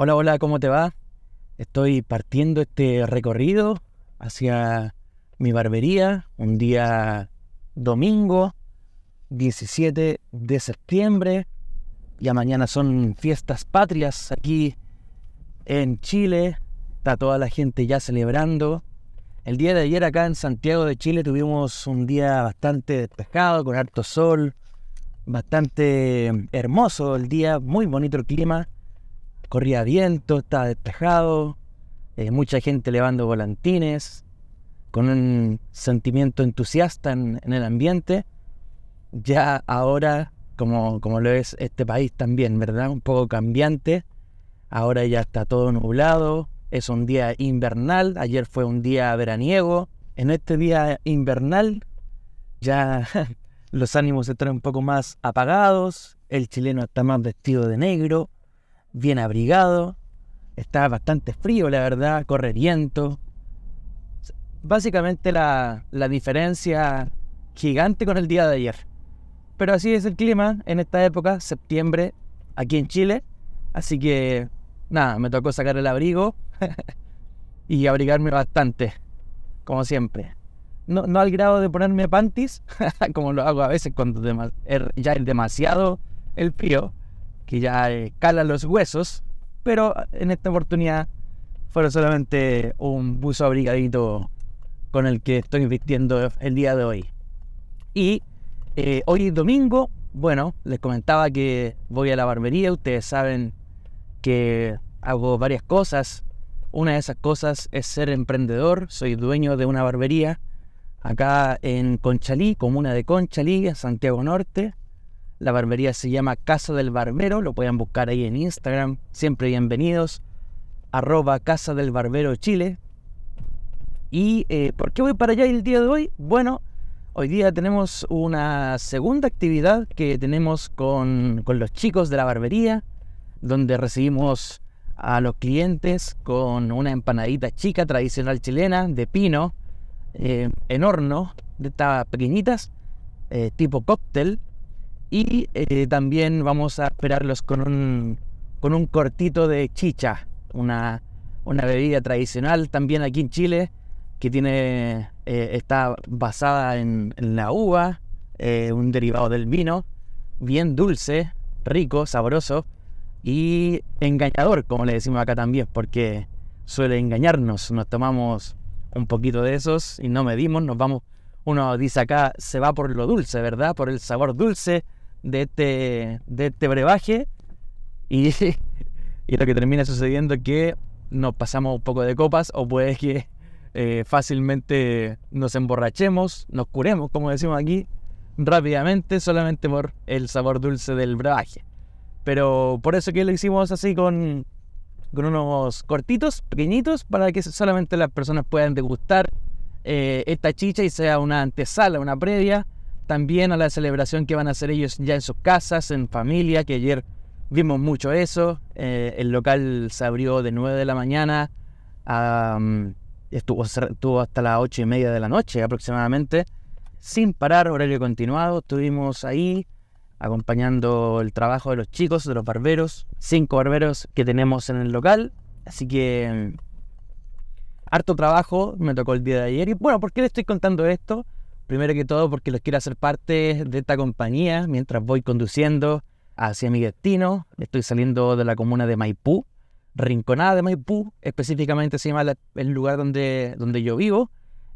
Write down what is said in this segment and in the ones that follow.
Hola, hola, ¿cómo te va? Estoy partiendo este recorrido hacia mi barbería un día domingo 17 de septiembre. Ya mañana son fiestas patrias aquí en Chile. Está toda la gente ya celebrando. El día de ayer acá en Santiago de Chile tuvimos un día bastante despejado, con harto sol, bastante hermoso el día, muy bonito el clima. Corría viento, estaba despejado, eh, mucha gente levando volantines, con un sentimiento entusiasta en, el ambiente. Ya ahora, como, como lo es este país también, ¿verdad? Un poco cambiante. Ahora ya está todo nublado, es un día invernal, ayer fue un día veraniego. En este día invernal ya los ánimos están un poco más apagados, el chileno está más vestido de negro, bien abrigado, está bastante frío, la verdad, corre viento. Básicamente la, la diferencia gigante con el día de ayer. Pero así es el clima en esta época, septiembre, aquí en Chile. Así que nada, me tocó sacar el abrigo y abrigarme bastante, como siempre no, no al grado de ponerme panties, como lo hago a veces cuando er, ya es demasiado el frío, que ya eh, cala los huesos, pero en esta oportunidad fue solamente un buzo abrigadito con el que estoy vistiendo el día de hoy. Y eh, hoy domingo, bueno, les comentaba que voy a la barbería, ustedes saben que hago varias cosas. Una de esas cosas es ser emprendedor, soy dueño de una barbería acá en Conchalí, comuna de Conchalí, Santiago Norte. La barbería se llama Casa del Barbero, lo pueden buscar ahí en Instagram, siempre bienvenidos, arroba Casa del Barbero Chile. ¿Y eh, por qué voy para allá el día de hoy? Bueno, hoy día tenemos una segunda actividad que tenemos con, con los chicos de la barbería, donde recibimos a los clientes con una empanadita chica tradicional chilena de pino, eh, en horno, de estas pequeñitas, eh, tipo cóctel. Y eh, también vamos a esperarlos con un, con un cortito de chicha, una, una bebida tradicional también aquí en Chile, que tiene, está basada en, en la uva, un derivado del vino, bien dulce, rico, sabroso y engañador, como le decimos acá también, porque suele engañarnos. Nos tomamos un poquito de esos y no medimos, nos vamos, uno dice acá, se va por lo dulce, ¿verdad? Por el sabor dulce de este, de este brebaje y, y lo que termina sucediendo es que nos pasamos un poco de copas o puede que eh, fácilmente nos emborrachemos, nos curemos, como decimos aquí, rápidamente solamente por el sabor dulce del brebaje. Pero por eso que lo hicimos así con, con unos cortitos, pequeñitos, para que solamente las personas puedan degustar eh, esta chicha y sea una antesala, una previa, también a la celebración que van a hacer ellos ya en sus casas, en familia, que ayer vimos mucho eso. Eh, el local se abrió de 9 de la mañana, estuvo, estuvo hasta las 8 y media de la noche aproximadamente, sin parar, horario continuado, estuvimos ahí acompañando el trabajo de los chicos, de los barberos, cinco barberos que tenemos en el local. Así que harto trabajo me tocó el día de ayer. Y bueno, ¿por qué les estoy contando esto? Primero que todo porque los quiero hacer parte de esta compañía mientras voy conduciendo hacia mi destino. Estoy saliendo de la comuna de Maipú, Rinconada de Maipú, específicamente se llama el lugar donde, donde yo vivo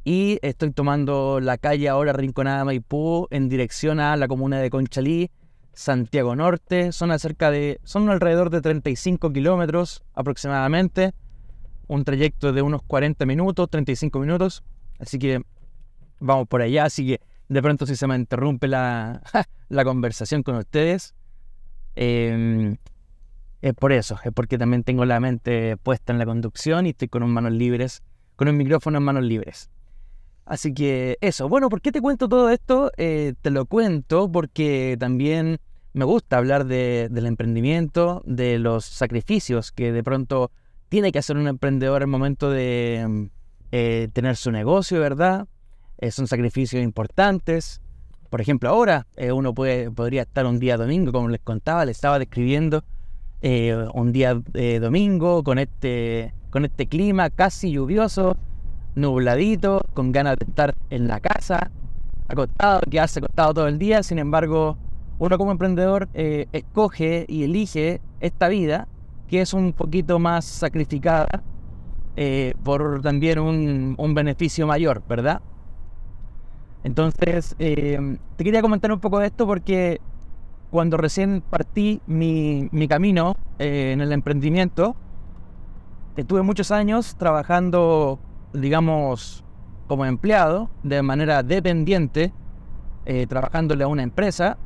y estoy tomando la calle ahora Rinconada Maipú en dirección a la comuna de Conchalí, Santiago Norte. Son, cerca de, son alrededor de 35 kilómetros aproximadamente, un trayecto de unos 40 minutos, 35 minutos. Así que vamos por allá. Así que de pronto si se me interrumpe la, la conversación con ustedes, em, es por eso, es porque también tengo la mente puesta en la conducción y estoy con manos libres, con un micrófono en manos libres. Así que eso, bueno, ¿por qué te cuento todo esto? Eh, te lo cuento porque también me gusta hablar del emprendimiento, de los sacrificios que de pronto tiene que hacer un emprendedor al momento de mm, eh, tener su negocio, ¿verdad? Eh, son sacrificios importantes. Por ejemplo, ahora uno puede, podría estar un día domingo, como les contaba, les estaba describiendo, eh, un día domingo con este, con este clima casi lluvioso, nubladito, con ganas de estar en la casa, acostado, quedarse acostado todo el día. Sin embargo, uno como emprendedor eh, escoge y elige esta vida que es un poquito más sacrificada eh, por también un, un, beneficio mayor, ¿verdad? Entonces, te quería comentar un poco de esto porque cuando recién partí mi, camino eh, en el emprendimiento, estuve muchos años trabajando, digamos, como empleado, de manera dependiente, eh, trabajándole a una empresa,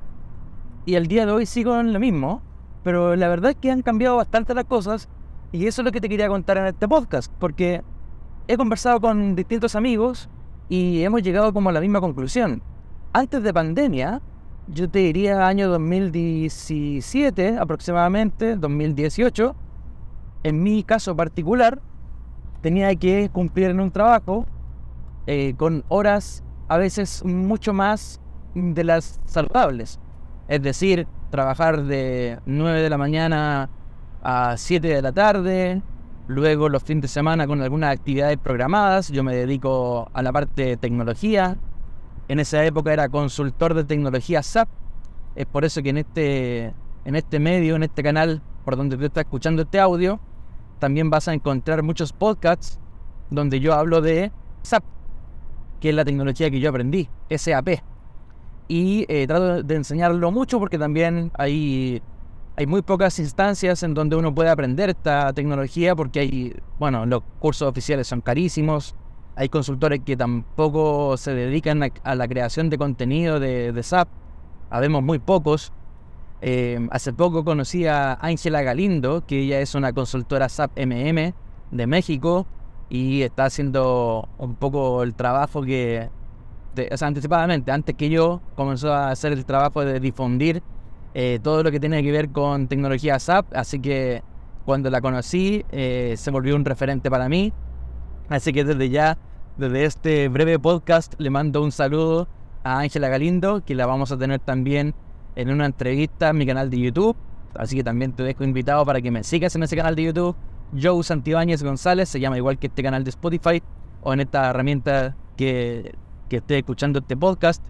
y el día de hoy sigo en lo mismo, pero la verdad es que han cambiado bastante las cosas, y eso es lo que te quería contar en este podcast, porque he conversado con distintos amigos y hemos llegado como a la misma conclusión. Antes de pandemia, yo te diría año 2017 aproximadamente, 2018, en mi caso particular, tenía que cumplir en un trabajo eh, con horas a veces mucho más de las saludables. Es decir, trabajar de 9 de la mañana a 7 de la tarde, luego los fines de semana con algunas actividades programadas. Yo me dedico a la parte de tecnología, en esa época era consultor de tecnología SAP. Es por eso que en este, en este medio, en este canal por donde tú estás escuchando este audio, también vas a encontrar muchos podcasts donde yo hablo de SAP, que es la tecnología que yo aprendí, SAP. Y eh, trato de enseñarlo mucho porque también hay, hay muy pocas instancias en donde uno puede aprender esta tecnología porque hay, bueno, los cursos oficiales son carísimos, hay consultores que tampoco se dedican a, la creación de contenido de, SAP. Habemos muy pocos. Eh, hace poco conocí a Ángela Galindo, que ella es una consultora SAP MM de México y está haciendo un poco el trabajo que, o sea, anticipadamente, antes que yo, comenzó a hacer el trabajo de difundir eh, todo lo que tiene que ver con tecnología SAP. Así que cuando la conocí, eh, se volvió un referente para mí. Así que desde ya, desde este breve podcast, le mando un saludo a Ángela Galindo, que la vamos a tener también en una entrevista en mi canal de YouTube. Así que también te dejo invitado para que me sigas en ese canal de YouTube. Joe Santibáñez González, se llama igual que este canal de Spotify o en esta herramienta que, que esté escuchando este podcast.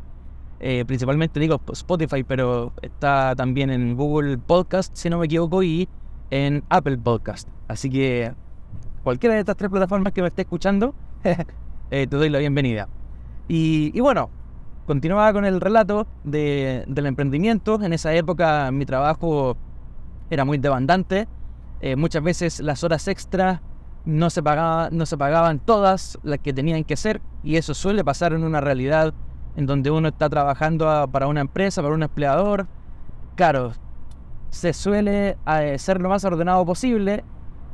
Eh, principalmente digo Spotify, pero está también en Google Podcast, si no me equivoco, y en Apple Podcast. Así que cualquiera de estas tres plataformas que me esté escuchando, eh, te doy la bienvenida. Y, bueno, continuaba con el relato del emprendimiento. En esa época mi trabajo era muy demandante. Eh, muchas veces las horas extras no se, pagaba, no se pagaban todas las que tenían que ser y eso suele pasar en una realidad en donde uno está trabajando para una empresa, para un empleador. Claro, se suele eh, ser lo más ordenado posible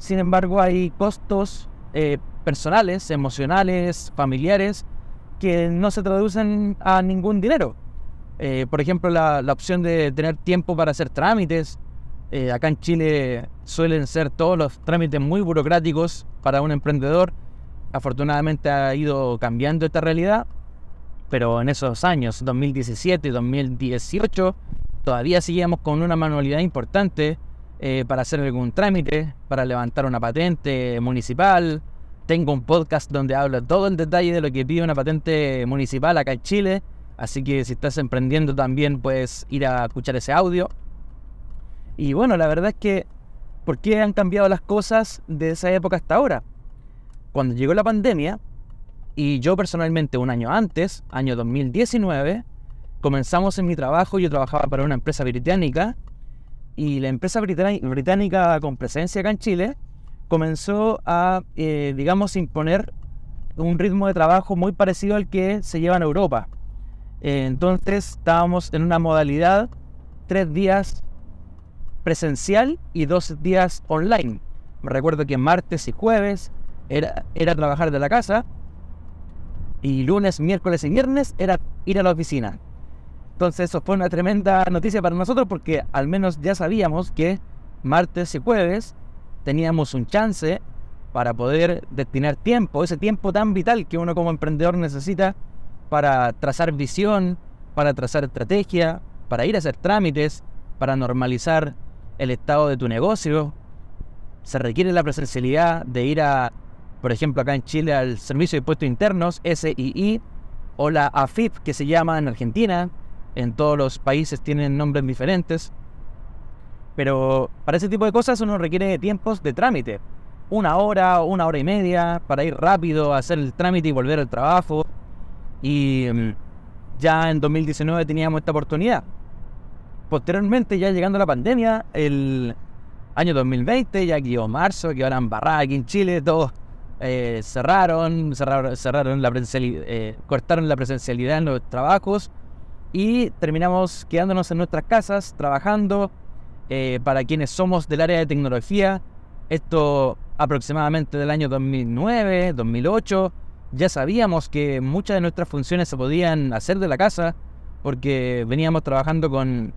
sin embargo, hay costos eh, personales, emocionales, familiares, que no se traducen a ningún dinero. Eh, por ejemplo, la, opción de tener tiempo para hacer trámites. Acá en Chile suelen ser todos los trámites muy burocráticos para un emprendedor. Afortunadamente ha ido cambiando esta realidad, pero en esos años, 2017 y 2018, todavía seguíamos con una manualidad importante eh, para hacer algún trámite, para levantar una patente municipal. Tengo un podcast donde hablo todo el detalle de lo que pide una patente municipal acá en Chile. Así que si estás emprendiendo también puedes ir a escuchar ese audio. Y bueno, la verdad es que, ¿por qué han cambiado las cosas de esa época hasta ahora? Cuando llegó la pandemia, y yo personalmente un año antes, año 2019, comenzamos en mi trabajo, yo trabajaba para una empresa británica y la empresa británica con presencia acá en Chile comenzó a, eh, digamos, imponer un ritmo de trabajo muy parecido al que se lleva en Europa. Eh, entonces estábamos en una modalidad tres días presencial y dos días online. Me recuerdo que martes y jueves era, era trabajar de la casa y lunes, miércoles y viernes era ir a la oficina. Entonces eso fue una tremenda noticia para nosotros porque al menos ya sabíamos que martes y jueves teníamos un chance para poder destinar tiempo, ese tiempo tan vital que uno como emprendedor necesita para trazar visión, para trazar estrategia, para ir a hacer trámites, para normalizar el estado de tu negocio. Se requiere la presencialidad de ir a, por ejemplo, acá en Chile al Servicio de Impuestos Internos, SII, o la AFIP, que se llama en Argentina. En todos los países tienen nombres diferentes. Pero para ese tipo de cosas uno requiere tiempos de trámite. Una hora, una hora y media para ir rápido a hacer el trámite y volver al trabajo. Y mm, ya en 2019 teníamos esta oportunidad. Posteriormente, ya llegando la pandemia, el año 2020, ya que marzo, que ahora en Barra, aquí en Chile, todos eh, cerraron, cerraron, cerraron la eh, cortaron la presencialidad en los trabajos y terminamos quedándonos en nuestras casas, trabajando, eh, para quienes somos del área de tecnología, esto aproximadamente del año 2009, 2008, ya sabíamos que muchas de nuestras funciones se podían hacer de la casa porque veníamos trabajando con,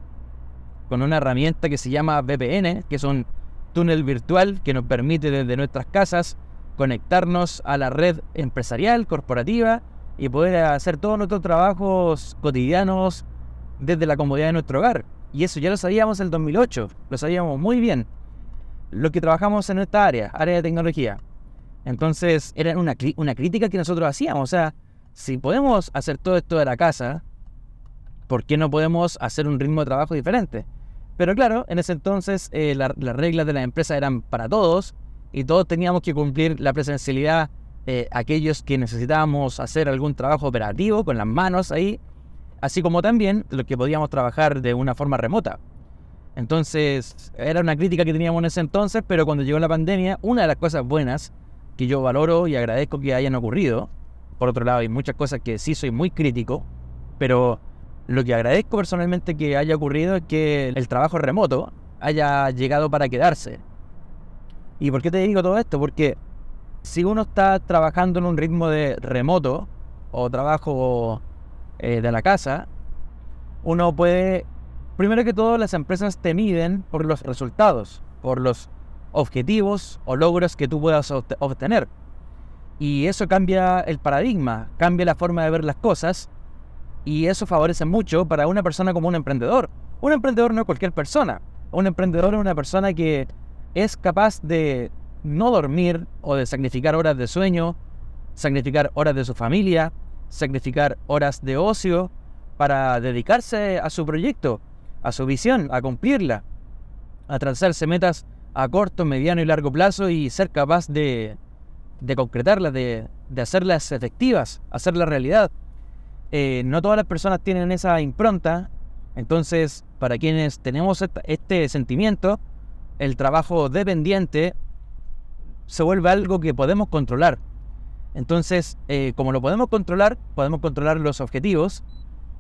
con una herramienta que se llama VPN, que es un túnel virtual que nos permite desde nuestras casas conectarnos a la red empresarial, corporativa y poder hacer todos nuestros trabajos cotidianos desde la comodidad de nuestro hogar. Y eso ya lo sabíamos en el 2008, lo sabíamos muy bien. Lo que trabajamos en esta área, área de tecnología. Entonces era una, una crítica que nosotros hacíamos. O sea, si podemos hacer todo esto de la casa, ¿por qué no podemos hacer un ritmo de trabajo diferente? Pero claro, en ese entonces eh, las reglas de la empresa eran para todos y todos teníamos que cumplir la presencialidad. Eh, aquellos que necesitábamos hacer algún trabajo operativo con las manos ahí, así como también los que podíamos trabajar de una forma remota. Entonces, era una crítica que teníamos en ese entonces, pero cuando llegó la pandemia, una de las cosas buenas que yo valoro y agradezco que hayan ocurrido, por otro lado, hay muchas cosas que sí soy muy crítico, pero lo que agradezco personalmente que haya ocurrido es que el trabajo remoto haya llegado para quedarse. ¿Y por qué te digo todo esto? Porque si uno está trabajando en un ritmo de remoto o trabajo eh, de la casa, uno puede, primero que todo, las empresas te miden por los resultados, por los objetivos o logros que tú puedas obtener. Y eso cambia el paradigma, cambia la forma de ver las cosas y eso favorece mucho para una persona como un emprendedor. Un emprendedor no es cualquier persona. Un emprendedor es una persona que es capaz de no dormir o de sacrificar horas de sueño, sacrificar horas de su familia, sacrificar horas de ocio para dedicarse a su proyecto, a su visión, a cumplirla, a trazarse metas a corto, mediano y largo plazo y ser capaz de, de concretarlas, de, de, hacerlas efectivas, hacerlas realidad. Eh, no todas las personas tienen esa impronta, entonces para quienes tenemos este sentimiento, el trabajo dependiente se vuelve algo que podemos controlar. Entonces, eh, como lo podemos controlar, podemos controlar los objetivos,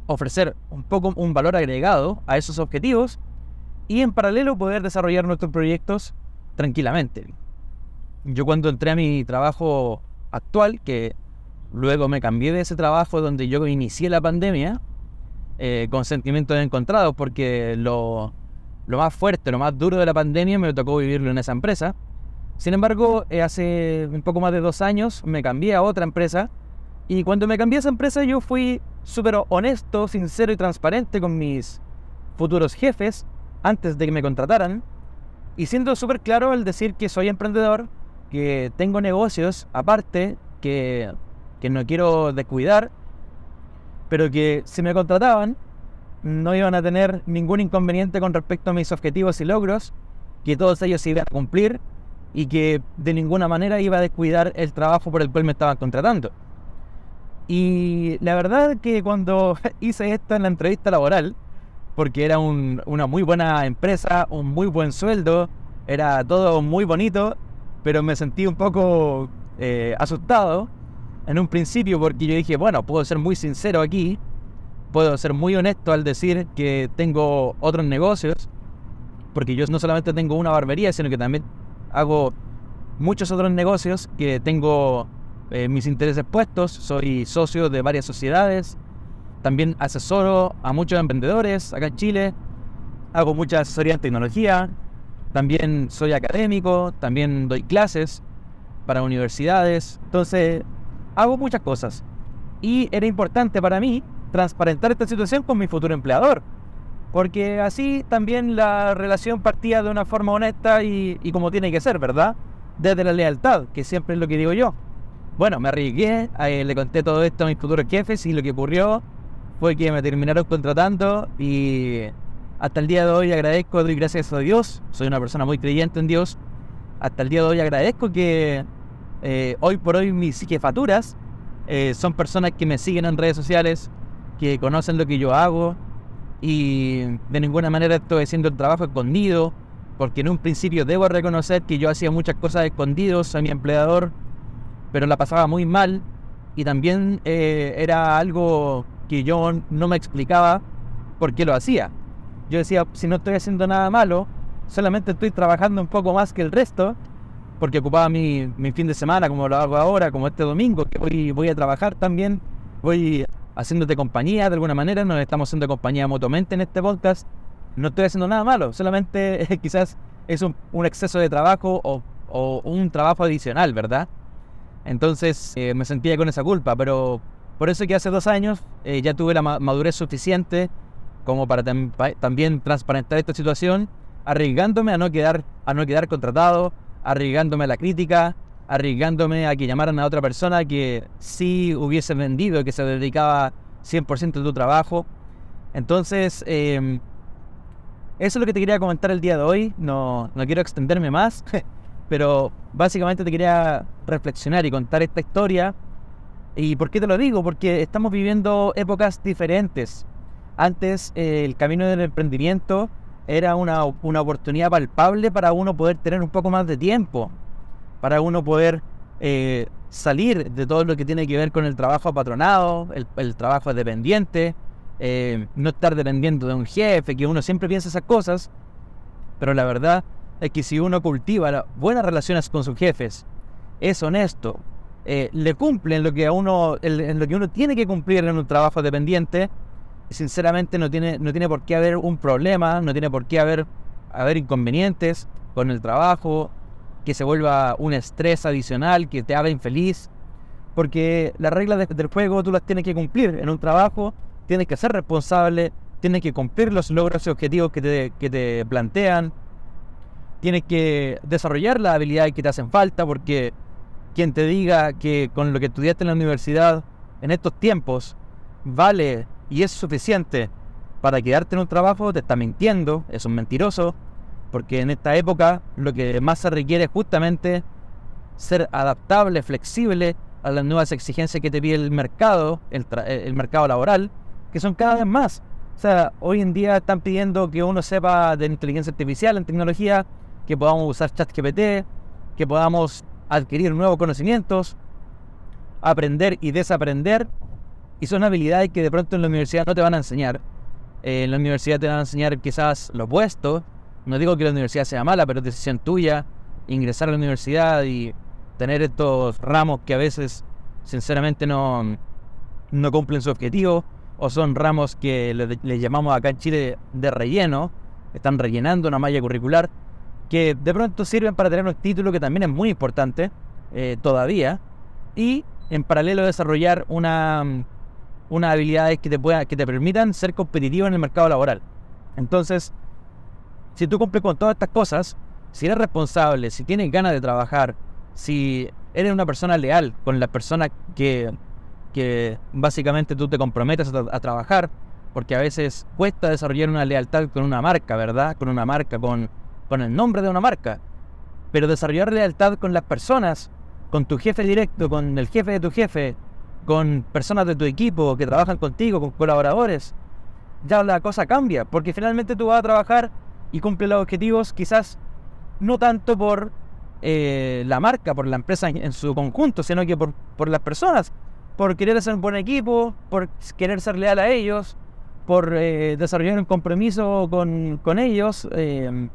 ofrecer un poco un valor agregado a esos objetivos y en paralelo poder desarrollar nuestros proyectos tranquilamente. Yo cuando entré a mi trabajo actual, que luego me cambié de ese trabajo donde yo inicié la pandemia, eh, con sentimientos encontrados, porque lo, lo más fuerte, lo más duro de la pandemia me tocó vivirlo en esa empresa. Sin embargo, eh, hace un poco más de dos años me cambié a otra empresa y cuando me cambié a esa empresa yo fui súper honesto, sincero y transparente con mis futuros jefes antes de que me contrataran y siendo súper claro al decir que soy emprendedor, que tengo negocios aparte, que, que no quiero descuidar, pero que si me contrataban no iban a tener ningún inconveniente con respecto a mis objetivos y logros, que todos ellos se iban a cumplir y que de ninguna manera iba a descuidar el trabajo por el cual me estaban contratando. Y la verdad que cuando hice esto en la entrevista laboral, porque era una muy buena empresa, un muy buen sueldo, era todo muy bonito, pero me sentí un poco eh, asustado en un principio porque yo dije, bueno, puedo ser muy sincero aquí, puedo ser muy honesto al decir que tengo otros negocios, porque yo no solamente tengo una barbería, sino que también hago muchos otros negocios que tengo eh, mis intereses puestos, soy socio de varias sociedades, también asesoro a muchos emprendedores acá en Chile, hago mucha asesoría en tecnología, también soy académico, también doy clases para universidades, entonces hago muchas cosas. Y era importante para mí transparentar esta situación con mi futuro empleador, Porque así también la relación partía de una forma honesta y, y como tiene que ser, ¿verdad? Desde la lealtad, que siempre es lo que digo yo. Bueno, me arriesgué, eh, le conté todo esto a mis futuros jefes y lo que ocurrió fue que me terminaron contratando y hasta el día de hoy agradezco, doy gracias a Dios, soy una persona muy creyente en Dios, hasta el día de hoy agradezco que eh, hoy por hoy mis jefaturas eh, son personas que me siguen en redes sociales, que conocen lo que yo hago y de ninguna manera estoy haciendo el trabajo escondido, porque en un principio debo reconocer que yo hacía muchas cosas escondidos a mi empleador, pero la pasaba muy mal y también eh, era algo que yo no me explicaba por qué lo hacía. Yo decía, si no estoy haciendo nada malo, solamente estoy trabajando un poco más que el resto, porque ocupaba mi, mi fin de semana, como lo hago ahora, como este domingo, que voy, voy a trabajar también, voy haciéndote compañía de alguna manera, nos estamos haciendo compañía mutuamente en este podcast. No estoy haciendo nada malo, solamente quizás es un, exceso de trabajo o, un trabajo adicional, ¿verdad? Entonces eh, me sentía con esa culpa, pero por eso que hace dos años eh, ya tuve la madurez suficiente como para tam también transparentar esta situación, arriesgándome a no quedar, a no quedar contratado, arriesgándome a la crítica, arriesgándome a que llamaran a otra persona que sí hubiese vendido, que se dedicaba 100% de tu trabajo. Entonces, eh, eso es lo que te quería comentar el día de hoy. No, no quiero extenderme más, pero básicamente te quería reflexionar y contar esta historia ¿Y por qué te lo digo? Porque estamos viviendo épocas diferentes. Antes el camino del emprendimiento era una, una, oportunidad palpable para uno poder tener un poco más de tiempo, para uno poder eh, salir de todo lo que tiene que ver con el trabajo patronado, el, trabajo dependiente, eh, no estar dependiendo de un jefe, que uno siempre piensa esas cosas, pero la verdad es que si uno cultiva buenas relaciones con sus jefes, es honesto, eh, le cumplen lo que uno, en lo que uno tiene que cumplir en un trabajo dependiente, sinceramente no tiene, no tiene por qué haber un problema, no tiene por qué haber, haber inconvenientes con el trabajo, que se vuelva un estrés adicional, que te haga infeliz, porque las reglas del juego tú las tienes que cumplir en un trabajo, tienes que ser responsable, tienes que cumplir los logros y objetivos que te, que te plantean, tienes que desarrollar las habilidades que te hacen falta, porque quien te diga que con lo que estudiaste en la universidad en estos tiempos vale y es suficiente para quedarte en un trabajo, te está mintiendo, es un mentiroso, porque en esta época lo que más se requiere es justamente ser adaptable, flexible a las nuevas exigencias que te pide el mercado, el, el mercado laboral, que son cada vez más. O sea, hoy en día están pidiendo que uno sepa de inteligencia artificial, en tecnología, que podamos usar ChatGPT, que podamos adquirir nuevos conocimientos, aprender y desaprender. Y son habilidades que de pronto en la universidad no te van a enseñar. Eh, en la universidad te van a enseñar quizás lo opuesto. No digo que la universidad sea mala, pero es decisión tuya ingresar a la universidad y tener estos ramos que a veces sinceramente no, no cumplen su objetivo o son ramos que le, llamamos acá en Chile de relleno, están rellenando una malla curricular que de pronto sirven para tener un título que también es muy importante eh, todavía y en paralelo desarrollar una, unas habilidades que te, pueda, que te permitan ser competitivo en el mercado laboral. Entonces, si tú cumples con todas estas cosas, si eres responsable, si tienes ganas de trabajar, si eres una persona leal con las personas que, que básicamente tú te comprometes a, trabajar, porque a veces cuesta desarrollar una lealtad con una marca, ¿verdad? Con una marca, con, con el nombre de una marca, pero desarrollar lealtad con las personas, con tu jefe directo, con el jefe de tu jefe, con personas de tu equipo que trabajan contigo, con colaboradores, ya la cosa cambia, porque finalmente tú vas a trabajar y cumple los objetivos quizás no tanto por eh, la marca, por la empresa en, su conjunto, sino que por, por, las personas, por querer ser un buen equipo, por querer ser leal a ellos, por eh, desarrollar un compromiso con, con ellos. Eh,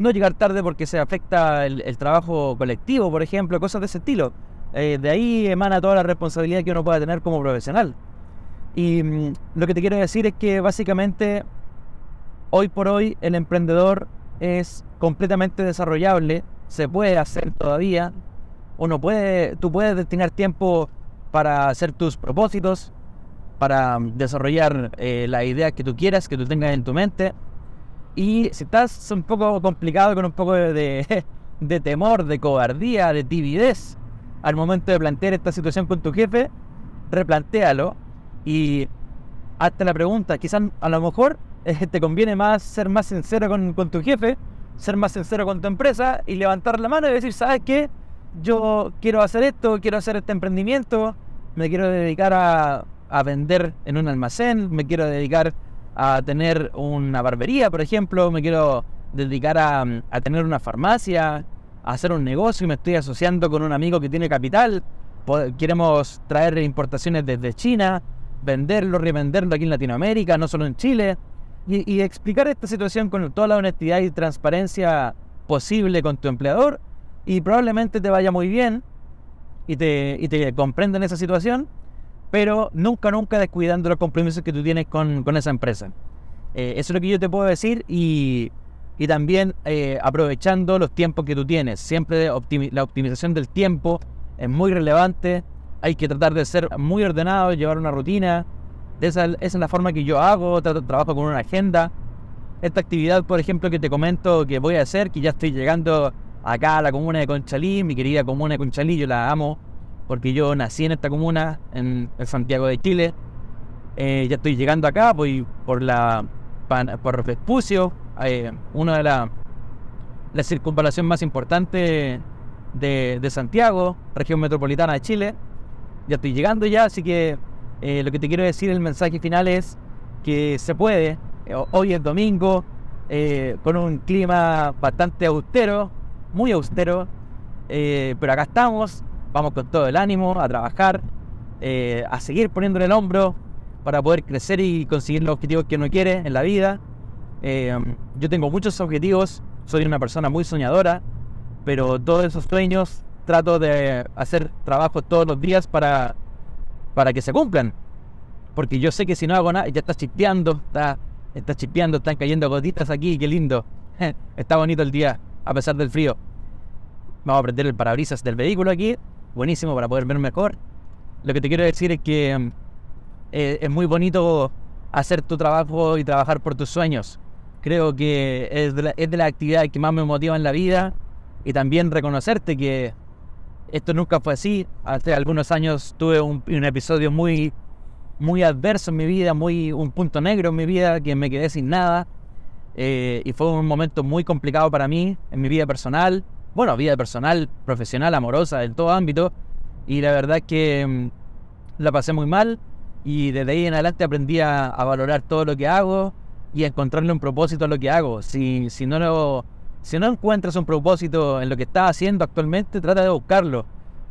no llegar tarde porque se afecta el, trabajo colectivo, por ejemplo, cosas de ese estilo. Eh, de ahí emana toda la responsabilidad que uno pueda tener como profesional. Y mm, lo que te quiero decir es que básicamente hoy por hoy el emprendedor es completamente desarrollable, se puede hacer todavía. Uno puede, tú puedes destinar tiempo para hacer tus propósitos, para desarrollar eh, las ideas que tú quieras, que tú tengas en tu mente. Y si estás un poco complicado con un poco de, de temor, de cobardía, de timidez al momento de plantear esta situación con tu jefe, replantéalo y hazte la pregunta. Quizás a lo mejor eh, te conviene más ser más sincero con, con, tu jefe, ser más sincero con tu empresa y levantar la mano y decir, ¿sabes qué? Yo quiero hacer esto, quiero hacer este emprendimiento, me quiero dedicar a, a vender en un almacén, me quiero dedicar a tener una barbería, por ejemplo, me quiero dedicar a, a tener una farmacia, hacer un negocio y me estoy asociando con un amigo que tiene capital. Queremos traer importaciones desde China, venderlo, revenderlo aquí en Latinoamérica, no solo en Chile. Y, explicar esta situación con toda la honestidad y transparencia posible con tu empleador y probablemente te vaya muy bien y te, y te comprenden esa situación, pero nunca, nunca descuidando los compromisos que tú tienes con, con esa empresa. Eh, eso es lo que yo te puedo decir y y también eh, aprovechando los tiempos que tú tienes. Siempre la optimización del tiempo es muy relevante. Hay que tratar de ser muy ordenado, llevar una rutina. Esa, es la forma que yo hago, trabajo con una agenda. Esta actividad, por ejemplo, que te comento que voy a hacer, que ya estoy llegando acá a la comuna de Conchalí, mi querida comuna de Conchalí, yo la amo, porque yo nací en esta comuna, en, Santiago de Chile. Eh, ya estoy llegando acá, voy por la por Vespucio, eh, una de las la circunvalación más importante de, Santiago, región metropolitana de Chile. Ya estoy llegando ya, así que eh, lo que te quiero decir, el mensaje final es que se puede. Eh, hoy es domingo, con un clima bastante austero, muy austero, pero acá estamos, vamos con todo el ánimo a trabajar, a seguir poniéndole el hombro para poder crecer y conseguir los objetivos que uno quiere en la vida. Eh, yo tengo muchos objetivos, soy una persona muy soñadora, pero todos esos sueños trato de hacer trabajo todos los días para, para que se cumplan. Porque yo sé que si no hago nada, ya está chispeando, está, está chispeando, están cayendo gotitas aquí, qué lindo. está bonito el día, a pesar del frío. Vamos a prender el parabrisas del vehículo aquí, buenísimo para poder ver mejor. Lo que te quiero decir es que eh, es muy bonito hacer tu trabajo y trabajar por tus sueños. Creo que es de, la, es de las actividades que más me motiva en la vida y también reconocerte que esto nunca fue así. Hace algunos años tuve un, episodio muy, muy adverso en mi vida, muy un punto negro en mi vida, que me quedé sin nada. Eh, y fue un momento muy complicado para mí en mi vida personal. Bueno, vida personal, profesional, amorosa, en todo ámbito. Y la verdad es que mm, la pasé muy mal. Y desde ahí en adelante aprendí a, a valorar todo lo que hago, y encontrarle un propósito a lo que hago. Si, si, no lo, si no encuentras un propósito en lo que estás haciendo actualmente, trata de buscarlo.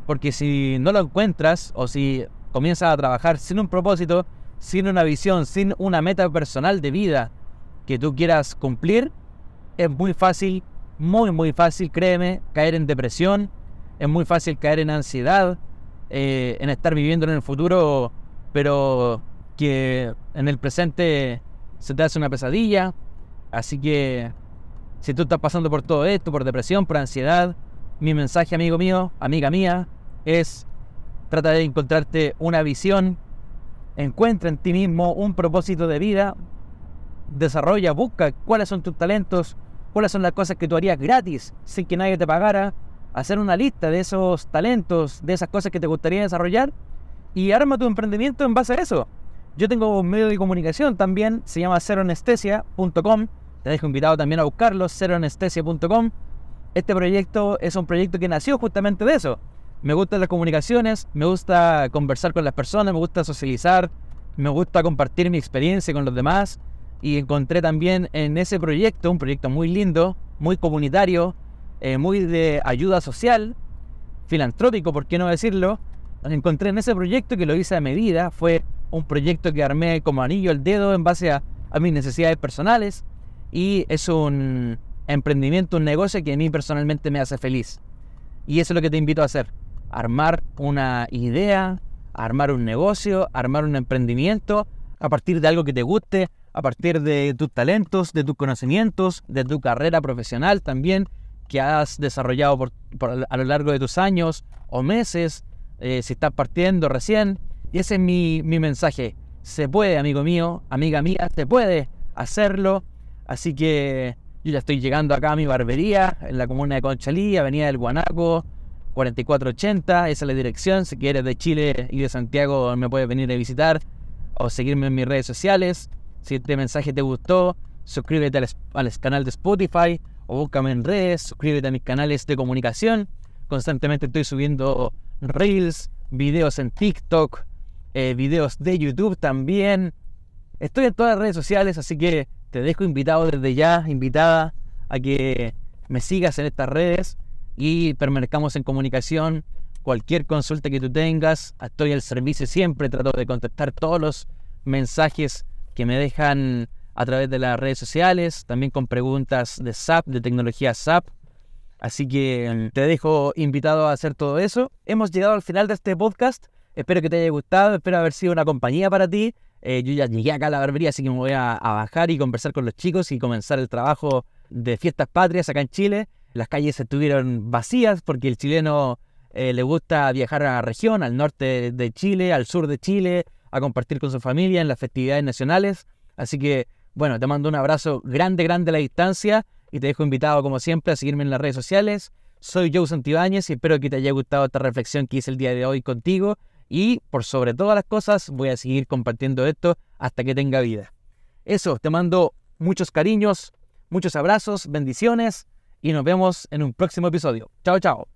Porque si no lo encuentras o si comienzas a trabajar sin un propósito, sin una visión, sin una meta personal de vida que tú quieras cumplir, es muy fácil, muy, muy fácil, créeme, caer en depresión, es muy fácil caer en ansiedad, eh, en estar viviendo en el futuro, pero que en el presente se te hace una pesadilla. Así que si tú estás pasando por todo esto, por depresión, por ansiedad, mi mensaje, amigo mío, amiga mía, es trata de encontrarte una visión, encuentra en ti mismo un propósito de vida, desarrolla, busca cuáles son tus talentos, cuáles son las cosas que tú harías gratis sin que nadie te pagara, hacer una lista de esos talentos, de esas cosas que te gustaría desarrollar y arma tu emprendimiento en base a eso. Yo tengo un medio de comunicación también, se llama ceroanestesia.com. Te dejo invitado también a buscarlo, ceroanestesia.com. Este proyecto es un proyecto que nació justamente de eso. Me gustan las comunicaciones, me gusta conversar con las personas, me gusta socializar, me gusta compartir mi experiencia con los demás. Y encontré también en ese proyecto, un proyecto muy lindo, muy comunitario, eh, muy de ayuda social, filantrópico, por qué no decirlo. Encontré en ese proyecto que lo hice a medida, fue un proyecto que armé como anillo al dedo en base a, mis necesidades personales y es un emprendimiento, un negocio que a mí personalmente me hace feliz. Y eso es lo que te invito a hacer, armar una idea, armar un negocio, armar un emprendimiento a partir de algo que te guste, a partir de tus talentos, de tus conocimientos, de tu carrera profesional también que has desarrollado a lo largo de tus años o meses, eh, si estás partiendo recién, y ese es mi, mensaje. se puede, amigo mío, amiga mía, se puede hacerlo. Así que yo ya estoy llegando acá a mi barbería en la comuna de Conchalí, Avenida del Guanaco, 4480. Esa es la dirección. Si quieres de Chile y de Santiago, me puedes venir a visitar o seguirme en mis redes sociales. Si este mensaje te gustó, suscríbete al, canal de Spotify o búscame en redes, suscríbete a mis canales de comunicación. Constantemente estoy subiendo reels, videos en TikTok, eh, videos de YouTube también. Estoy en todas las redes sociales, así que te dejo invitado desde ya, invitada a que me sigas en estas redes y permanezcamos en comunicación. Cualquier consulta que tú tengas, estoy al servicio siempre, trato de contestar todos los mensajes que me dejan a través de las redes sociales, también con preguntas de SAP, de tecnología SAP. Así que mm, te dejo invitado a hacer todo eso. Hemos llegado al final de este podcast. Espero que te haya gustado, espero haber sido una compañía para ti. Eh, yo ya llegué acá a la barbería, así que me voy a, bajar y conversar con los chicos y comenzar el trabajo de fiestas patrias acá en Chile. Las calles estuvieron vacías porque el chileno eh, le gusta viajar a la región, al norte de Chile, al sur de Chile, a compartir con su familia en las festividades nacionales. Así que bueno, te mando un abrazo grande, grande a la distancia y te dejo invitado, como siempre, a seguirme en las redes sociales. Soy Joe Santibáñez y espero que te haya gustado esta reflexión que hice el día de hoy contigo. Y por sobre todas las cosas, voy a seguir compartiendo esto hasta que tenga vida. Eso, te mando muchos cariños, muchos abrazos, bendiciones y nos vemos en un próximo episodio. Chao, chao.